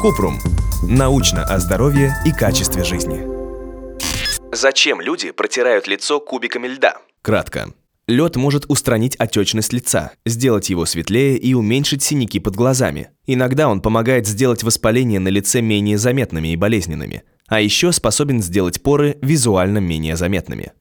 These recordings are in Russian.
Купрум. Научно о здоровье и качестве жизни. Зачем люди протирают лицо кубиками льда? Кратко. Лед может устранить отечность лица, сделать его светлее и уменьшить синяки под глазами. Иногда он помогает сделать воспаления на лице менее заметными и болезненными, а еще способен сделать поры визуально менее заметными.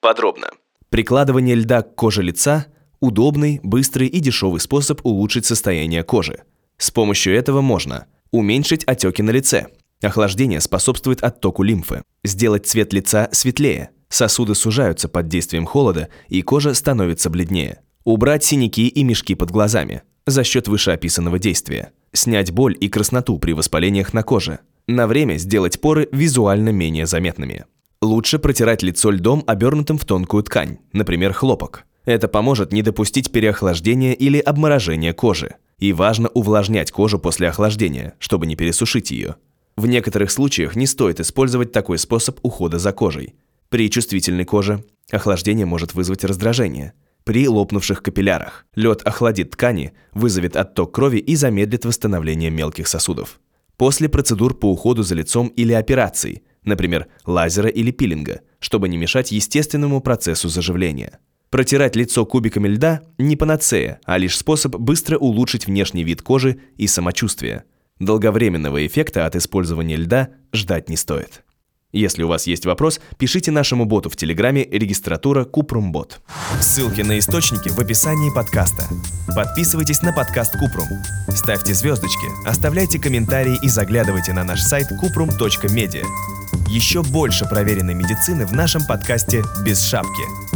Подробно. Прикладывание льда к коже лица – удобный, быстрый и дешевый способ улучшить состояние кожи. С помощью этого можно уменьшить отеки на лице. Охлаждение способствует оттоку лимфы. Сделать цвет лица светлее. Сосуды сужаются под действием холода, и кожа становится бледнее. Убрать синяки и мешки под глазами за счет вышеописанного действия. Снять боль и красноту при воспалениях на коже. На время сделать поры визуально менее заметными. Лучше протирать лицо льдом, обернутым в тонкую ткань, например, хлопок. Это поможет не допустить переохлаждения или обморожения кожи. И важно увлажнять кожу после охлаждения, чтобы не пересушить ее. В некоторых случаях не стоит использовать такой способ ухода за кожей. При чувствительной коже охлаждение может вызвать раздражение. При лопнувших капиллярах лед охладит ткани, вызовет отток крови и замедлит восстановление мелких сосудов. После процедур по уходу за лицом или операций, например, лазера или пилинга, чтобы не мешать естественному процессу заживления. Протирать лицо кубиками льда – не панацея, а лишь способ быстро улучшить внешний вид кожи и самочувствие. Долговременного эффекта от использования льда ждать не стоит. Если у вас есть вопрос, пишите нашему боту в Телеграме регистратура Купрумбот. Ссылки на источники в описании подкаста. Подписывайтесь на подкаст Купрум. Ставьте звездочки, оставляйте комментарии и заглядывайте на наш сайт kuprum.media. Еще больше проверенной медицины в нашем подкасте «Без шапки».